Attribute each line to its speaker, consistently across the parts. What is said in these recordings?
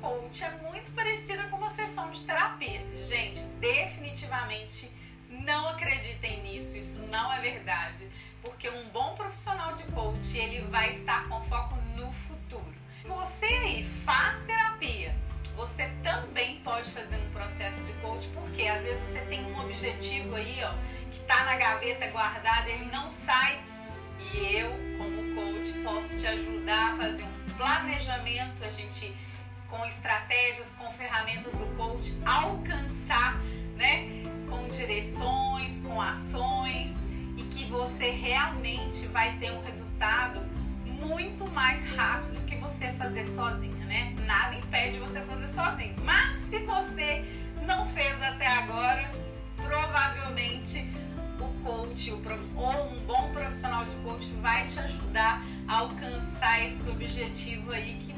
Speaker 1: coach é muito parecida com uma sessão de terapia. Gente, definitivamente não acreditem nisso, isso não é verdade, porque um bom profissional de coach, ele vai estar com foco no futuro. Você aí faz terapia, você também pode fazer um processo de coach, porque às vezes você tem um objetivo aí, ó, que tá na gaveta guardado, ele não sai. E eu, como coach, posso te ajudar a fazer um planejamento, a gente com estratégias, com ferramentas do coach, alcançar, né, com direções, com ações e que você realmente vai ter um resultado muito mais rápido do que você fazer sozinha, né? Nada impede você fazer sozinho. Mas se você não fez até agora, provavelmente o coach ou um bom profissional de coach vai te ajudar a alcançar esse objetivo aí que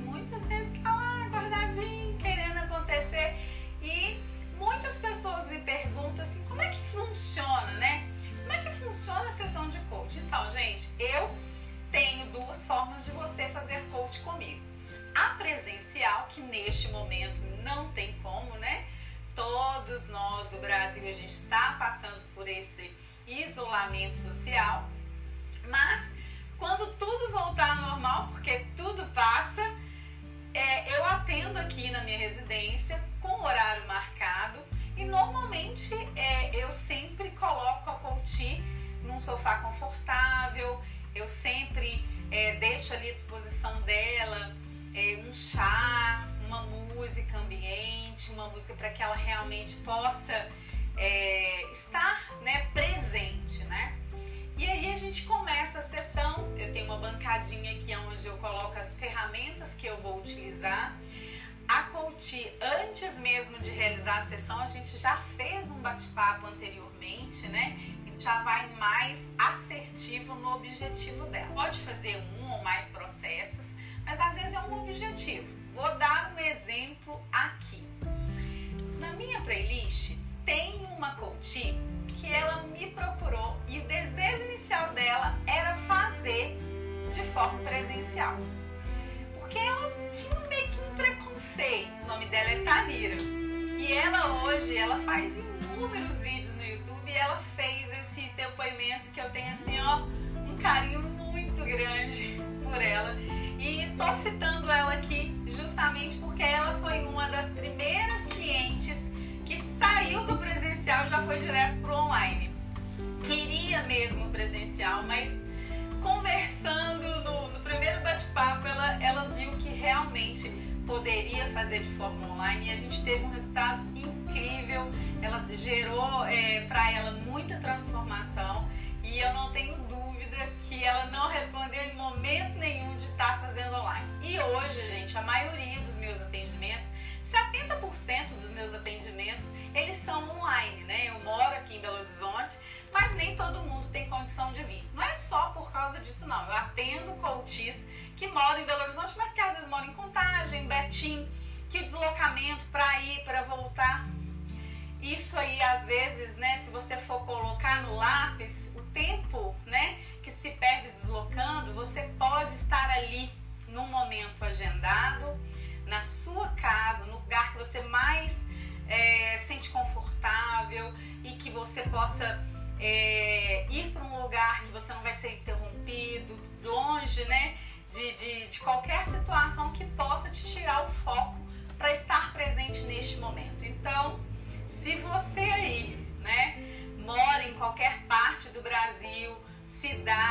Speaker 1: neste momento não tem como, né? Todos nós do Brasil, a gente está passando por esse isolamento social, mas quando tudo voltar ao normal, porque tudo passa, é, eu atendo aqui na minha residência com horário marcado e normalmente é, eu sempre coloco a coach num sofá confortável, eu sempre é, deixo ali à disposição dela é, um chá, uma música ambiente, uma música para que ela realmente possa é, estar né, presente, né? E aí a gente começa a sessão. Eu tenho uma bancadinha aqui onde eu coloco as ferramentas que eu vou utilizar. A coach, antes mesmo de realizar a sessão, a gente já fez um bate-papo anteriormente, né? E já vai mais assertivo no objetivo dela. Pode fazer um ou mais processos, mas às vezes é um objetivo. Vou dar um exemplo aqui. Na minha playlist tem uma coach que ela me procurou e o desejo inicial dela era fazer de forma presencial. Porque ela tinha meio que um preconceito. O nome dela é Tanira. E ela hoje, ela faz inúmeros vídeos no YouTube e ela fez esse depoimento que eu tenho assim, ó, um carinho muito grande por ela. Presencial já foi direto pro online. Queria mesmo presencial, mas conversando no, no primeiro bate-papo, ela, ela viu que realmente poderia fazer de forma online e a gente teve um resultado incrível. Ela gerou é, para ela muita transformação e eu não tenho dúvida que ela não arrependeu em momento nenhum de estar tá fazendo online. E hoje, gente, a maioria dos meus coaches que moram em Belo Horizonte, mas que às vezes moram em Contagem, Betim, que o deslocamento para ir, para voltar, isso aí às vezes, né, se você for colocar no lápis, o tempo, né, que se perde deslocando, você pode estar ali num momento agendado, na sua casa, no lugar que você mais é, sente confortável e que você possa é,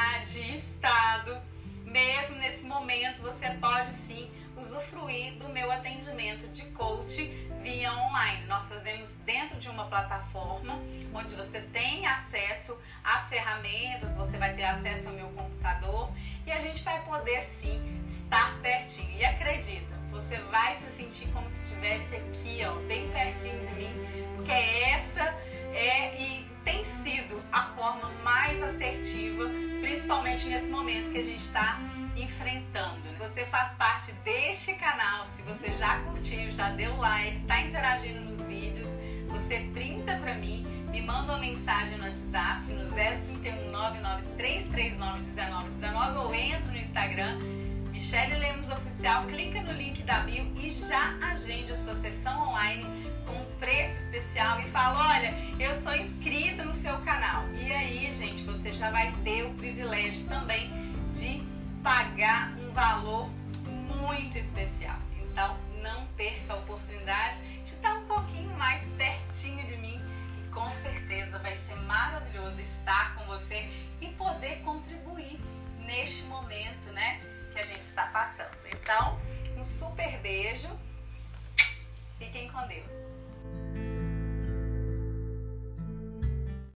Speaker 1: cidade, estado, mesmo nesse momento, você pode sim usufruir do meu atendimento de coach via online. Nós fazemos dentro de uma plataforma onde você tem acesso às ferramentas, você vai ter acesso ao meu computador e a gente vai poder sim estar pertinho. E acredita, você vai se sentir como se estivesse aqui, ó, bem pertinho de mim, porque é principalmente nesse momento que a gente está enfrentando. Você faz parte deste canal, se você já curtiu, já deu like, está interagindo nos vídeos, você printa para mim, me manda uma mensagem no WhatsApp no 031 ou entra no Instagram Michele Lemos Oficial, clica no link da bio e já agende a sua sessão online com preço especial privilégio também de pagar um valor muito especial. Então, não perca a oportunidade de estar um pouquinho mais pertinho de mim e com certeza vai ser maravilhoso estar com você e poder contribuir neste momento, né, que a gente está passando. Então, um super beijo. Fiquem com Deus.